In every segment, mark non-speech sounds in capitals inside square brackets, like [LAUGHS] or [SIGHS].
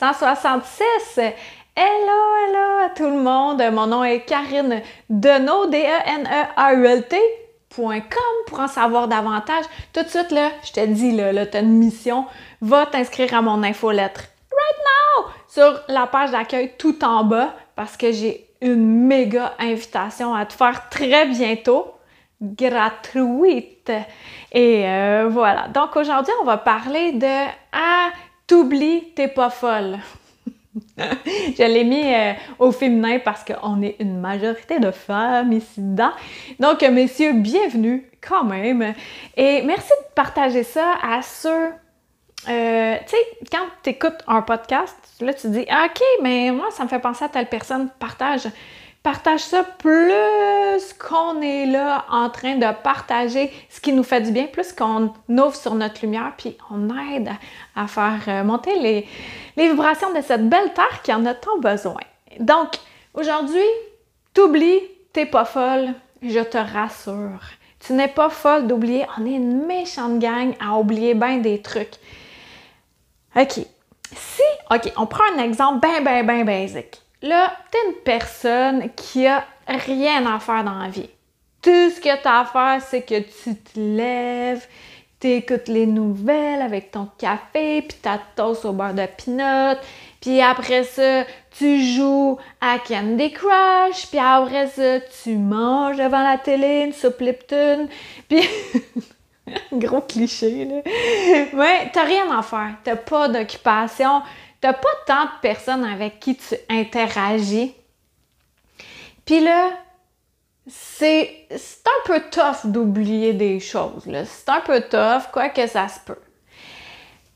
166! Hello, hello à tout le monde. Mon nom est Karine Deneau, D-E-N-E-A-U-L-T.com pour en savoir davantage. Tout de suite, là, je te dis, là, là tu as une mission. Va t'inscrire à mon infolettre right now sur la page d'accueil tout en bas parce que j'ai une méga invitation à te faire très bientôt gratuite. Et euh, voilà. Donc aujourd'hui, on va parler de Ah, t'oublies, t'es pas folle. [LAUGHS] Je l'ai mis euh, au féminin parce qu'on est une majorité de femmes ici dedans. Donc, messieurs, bienvenue quand même. Et merci de partager ça à ceux. Euh, tu sais, quand tu écoutes un podcast, là, tu dis OK, mais moi, ça me fait penser à telle personne, partage partage ça plus qu'on est là en train de partager ce qui nous fait du bien, plus qu'on ouvre sur notre lumière, puis on aide à faire euh, monter les, vibrations de cette belle terre qui en a tant besoin. Donc, aujourd'hui, t'oublies, t'es pas folle, je te rassure. Tu n'es pas folle d'oublier, on est une méchante gang à oublier bien des trucs. OK. Si, OK, on prend un exemple bien, bien, bien basique. Là, t'es une personne qui a rien à faire dans la vie. Tout ce que tu as à faire, c'est que tu te lèves, écoutes les nouvelles avec ton café, puis ta toast au beurre de pinot, puis après ça, tu joues à Candy Crush, puis après ça, tu manges devant la télé une soupe Lipton, puis... [LAUGHS] Gros cliché, là. Ouais, t'as rien à faire. T'as pas d'occupation t'as pas tant de personnes avec qui tu interagis. Puis là, c'est un peu tough d'oublier des choses. C'est un peu tough, quoi que ça se peut.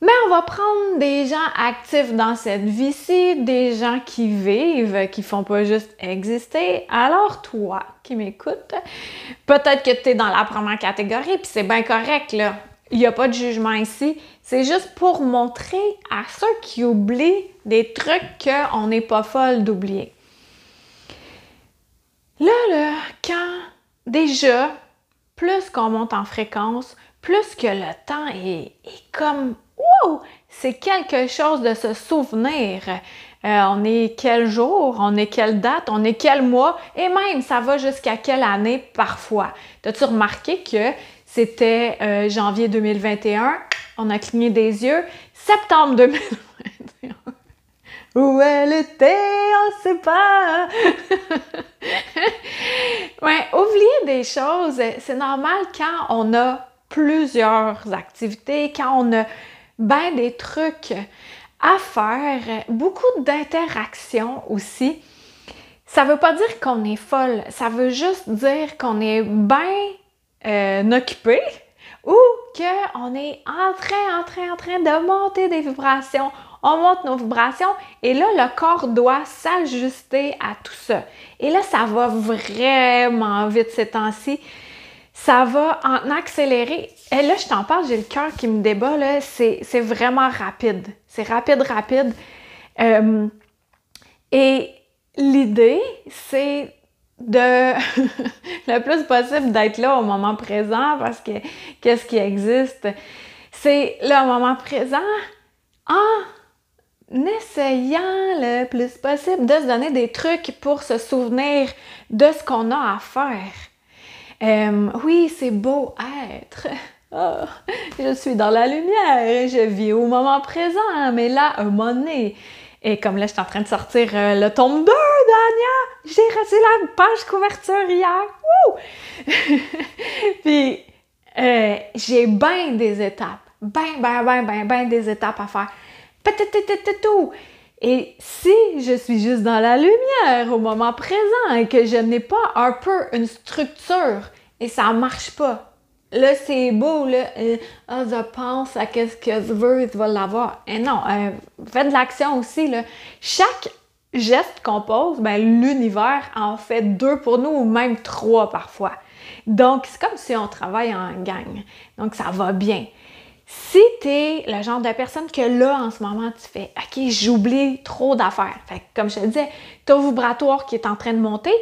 Mais on va prendre des gens actifs dans cette vie-ci, des gens qui vivent, qui font pas juste exister. Alors toi qui m'écoutes, peut-être que tu es dans la première catégorie, puis c'est bien correct, là. Il n'y a pas de jugement ici. C'est juste pour montrer à ceux qui oublient des trucs qu'on n'est pas folle d'oublier. Là, là, quand déjà, plus qu'on monte en fréquence, plus que le temps est, comme Wow! C'est quelque chose de se souvenir. Euh, on est quel jour, on est quelle date, on est quel mois, et même ça va jusqu'à quelle année parfois. As-tu remarqué que c'était euh, janvier 2021. On a cligné des yeux. Septembre 2021. Où elle était, on sait pas. [LAUGHS] ouais, oublier des choses, c'est normal quand on a plusieurs activités, quand on a bien des trucs à faire, beaucoup d'interactions aussi. Ça veut pas dire qu'on est folle, ça veut juste dire qu'on est bien euh, occupé ou qu'on est en train, en train, en train de monter des vibrations. On monte nos vibrations et là, le corps doit s'ajuster à tout ça. Et là, ça va vraiment vite ces temps-ci. Ça va en accélérer. Et là, je t'en parle, j'ai le cœur qui me débat. Là. C'est, vraiment rapide. C'est rapide, rapide. Euh, et l'idée, c'est de [LAUGHS] le plus possible d'être là au moment présent parce que qu'est-ce qui existe? C'est le moment présent en essayant le plus possible de se donner des trucs pour se souvenir de ce qu'on a à faire. Euh, oui, c'est beau être. Oh, [LAUGHS] je suis dans la lumière, je vis au moment présent, mais là, un moment donné, et comme là, je suis en train de sortir euh, le tome 2 d'Anya, j'ai reçu la page couverture hier. [LAUGHS] Puis, euh, j'ai bien des étapes. Ben, ben, ben, ben, ben des étapes à faire. Et si je suis juste dans la lumière au moment présent et que je n'ai pas un peu une structure et ça marche pas, là, c'est beau, là, euh, ah, je pense à qu'est-ce que je veux, tu vas l'avoir. Et non, euh, faites de l'action aussi, là. Chaque geste qu'on pose, ben, l'univers en fait deux pour nous ou même trois parfois. Donc, c'est comme si on travaille en gang. Donc, ça va bien. Si tu es le genre de personne que là, en ce moment, tu fais OK, j'oublie trop d'affaires. Fait comme je te disais, ton vibratoire qui est en train de monter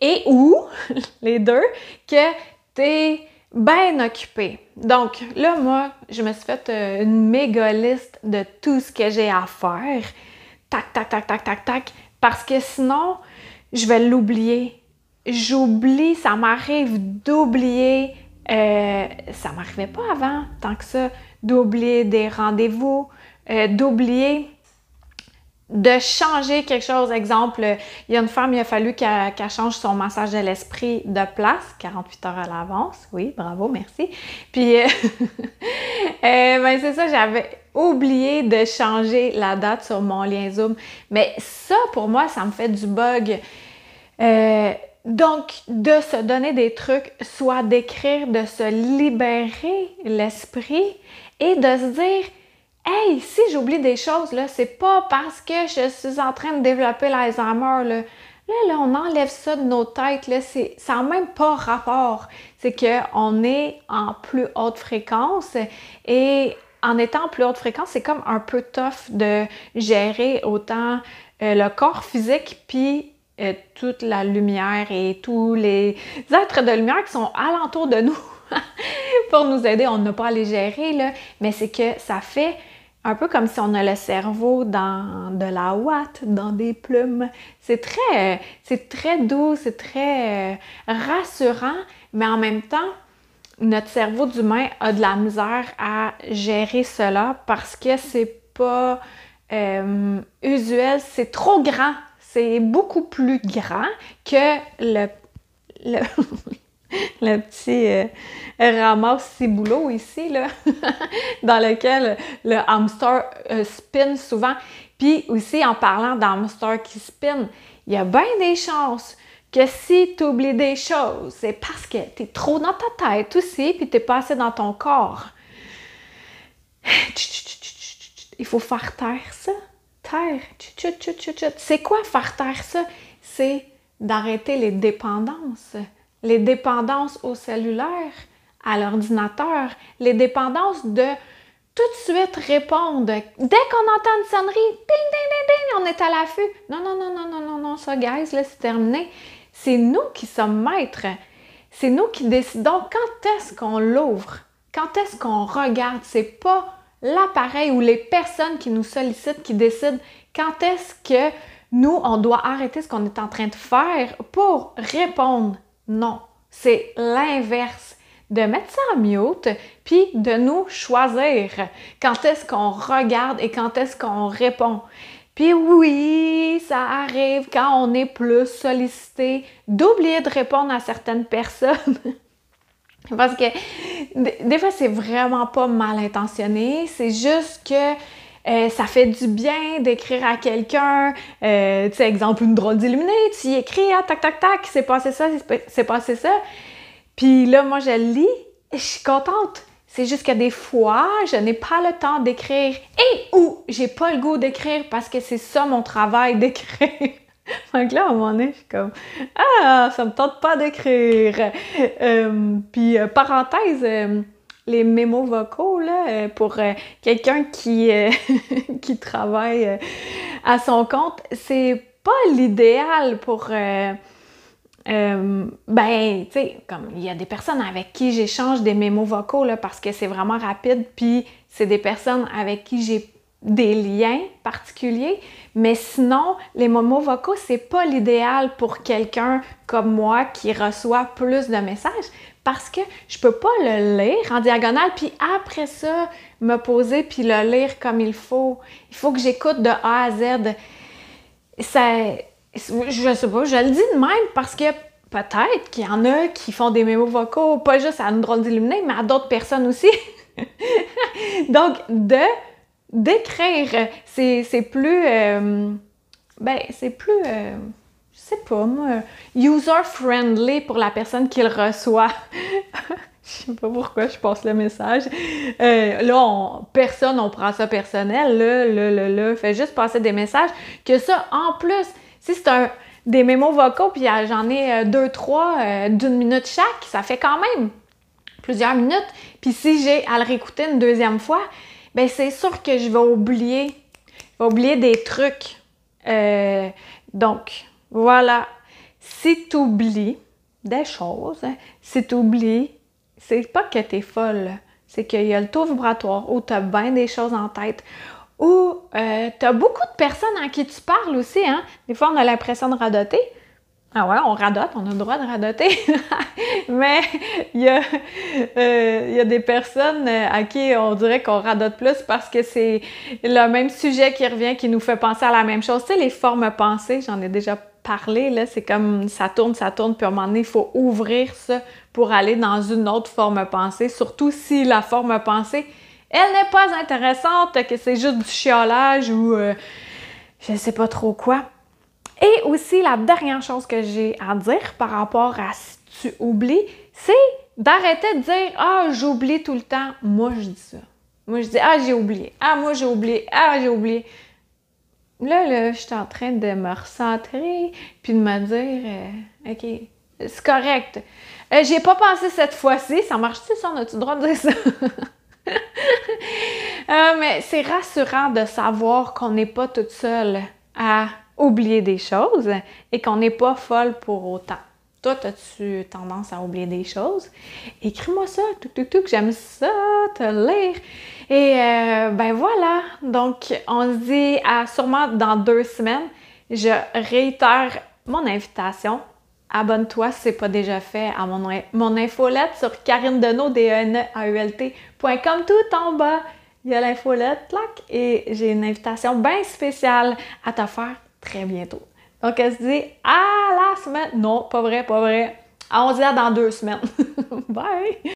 et ou, [LAUGHS] les deux, que tu es bien occupé. Donc là, moi, je me suis fait euh, une méga liste de tout ce que j'ai à faire. Tac, tac, tac, tac, tac, tac. Parce que sinon, je vais l'oublier. J'oublie, ça m'arrive d'oublier euh, ça m'arrivait pas avant, tant que ça, d'oublier des rendez-vous, euh, d'oublier de changer quelque chose. Exemple, il y a une femme, il a fallu qu'elle change son massage de l'esprit de place, 48 heures à l'avance. Oui, bravo, merci. Puis, [LAUGHS] euh, ben c'est ça, j'avais oublié de changer la date sur mon lien Zoom. Mais ça, pour moi, ça me fait du bug. Donc, de se donner des trucs, soit d'écrire, de se libérer l'esprit et de se dire Hey, si j'oublie des choses, là, c'est pas parce que je suis en train de développer l'Alzheimer, là. Là, on enlève ça de nos têtes, là, ça n'a même pas rapport. C'est qu'on est en plus haute fréquence et en étant en plus haute fréquence, c'est comme un peu tough de gérer autant euh, le corps physique puis euh, toute la lumière et tous les êtres de lumière qui sont alentour de nous [LAUGHS] pour nous aider. On n'a pas à les gérer, là, mais c'est que ça fait un peu comme si on a le cerveau dans de la ouate, dans des plumes. C'est très, c'est très doux, c'est très euh, rassurant, mais en même temps, notre cerveau d'humain a de la misère à gérer cela parce que c'est pas euh, usuel, c'est trop grand c'est beaucoup plus grand que le, le, [LAUGHS] petit euh, ramasse ciboulot ici, là, [LAUGHS] dans lequel le hamster euh, spin souvent. Puis aussi, en parlant d'hamster qui spin, il y a bien des chances que si tu oublies des choses, c'est parce que tu es trop dans ta tête aussi, puis tu pas assez dans ton corps. [SIGHS] Il faut faire taire ça C'est quoi faire taire ça? C'est d'arrêter les dépendances. Les dépendances au cellulaire, à l'ordinateur, les dépendances de tout de suite répondre. Dès qu'on entend une sonnerie, ding, ding, ding, on est à l'affût. Non, non, non, non, non, non, non, ça, guys, là, c'est terminé. C'est nous qui sommes maîtres. C'est nous qui décidons quand est-ce qu'on l'ouvre, quand est-ce qu'on regarde. C'est pas l'appareil ou les personnes qui nous sollicitent qui décident quand est-ce que nous, on doit arrêter ce qu'on est en train de faire pour répondre. Non, c'est l'inverse. De mettre ça en mute, puis de nous choisir quand est-ce qu'on regarde et quand est-ce qu'on répond. Puis oui, ça arrive quand on est plus sollicité d'oublier de répondre à certaines personnes. [LAUGHS] Parce que des fois, c'est vraiment pas mal intentionné. C'est juste que euh, ça fait du bien d'écrire à quelqu'un, euh, tu sais, exemple, une drôle d'illuminée, tu y écris, ah, tac, tac, tac, c'est passé ça, c'est passé ça. Puis là, moi, je lis je suis contente. C'est juste que des fois, je n'ai pas le temps d'écrire et ou j'ai pas le goût d'écrire parce que c'est ça mon travail d'écrire. Donc là, à un moment donné, je suis comme Ah, ça me tente pas d'écrire. Euh, puis, euh, parenthèse, euh, les mémos vocaux, là, pour quelqu'un qui, [LAUGHS] qui travaille à son compte, c'est pas l'idéal pour. ben, tu sais, comme il y a des personnes avec qui j'échange des mémos vocaux là, parce que c'est vraiment rapide, puis c'est des personnes avec qui j'ai des liens particuliers, mais sinon, les momos vocaux, c'est pas l'idéal pour quelqu'un comme moi qui reçoit plus de messages parce que je peux pas le lire en diagonale puis après ça me poser puis le lire comme il faut. Il faut que j'écoute de A à Z. Ça je sais pas, je le dis de même parce que peut-être qu'il y en a qui font des mémos vocaux pas juste à une drôle d'illuminée, mais à d'autres personnes aussi. [LAUGHS] Donc de d'écrire, c'est plus. Euh, ben, c'est plus. Euh, je sais pas, moi. User-friendly pour la personne qui le reçoit. [LAUGHS] Je sais pas pourquoi je passe le message. Euh, là, on, personne, on prend ça personnel. Là, là, là, là, fait juste passer des messages. Que ça, en plus, si c'est un des mémos vocaux, puis j'en ai deux, trois d'une minute chaque, ça fait quand même plusieurs minutes. Puis si j'ai à le réécouter une deuxième fois, ben c'est sûr que je vais oublier, oublier des trucs. donc, voilà. Si tu oublies des choses, si tu oublies c'est pas que t'es folle, c'est qu'il y a le taux vibratoire où t'as bien des choses en tête, où euh, t'as beaucoup de personnes à qui tu parles aussi, hein. Des fois, on a l'impression de radoter. Ah ouais, on radote, on a le droit de radoter. [LAUGHS] Mais il y, a, euh, y a des personnes à qui on dirait qu'on radote plus parce que c'est le même sujet qui revient, qui nous fait penser à la même chose. Tu sais, les formes pensées, j'en ai déjà parlé, là, c'est comme ça tourne, ça tourne, puis à un moment donné, il faut ouvrir ça pour aller dans une autre forme pensée, surtout si la forme pensée, elle n'est pas intéressante, que c'est juste du chiolage ou euh, je sais pas trop quoi. Et aussi, la dernière chose que j'ai à dire par rapport à si tu oublies, c'est d'arrêter de dire Ah, j'oublie tout le temps. Moi, je dis ça. Moi, je dis Ah, j'ai oublié. Ah, moi, j'ai oublié. Ah, j'ai oublié. Là, là, je suis en train de me recentrer puis de me dire euh, OK, c'est correct. Euh, j'ai pas pensé cette fois-ci. Ça marche-tu, ça? On a-tu le droit de dire ça? [LAUGHS] Euh, mais c'est rassurant de savoir qu'on n'est pas toute seule à oublier des choses et qu'on n'est pas folle pour autant. Toi, as-tu tendance à oublier des choses? Écris-moi ça, tout, tout, tout, j'aime ça, te lire. Et euh, ben voilà, donc on se dit à sûrement dans deux semaines. Je réitère mon invitation abonne-toi si ce n'est pas déjà fait à mon, mon infolette sur karinedenaud.com. Tout en bas, il y a l'infolette, clac, et j'ai une invitation bien spéciale à te faire très bientôt. Donc, elle se dit à la semaine. Non, pas vrai, pas vrai. On se dit à dans deux semaines. [LAUGHS] Bye!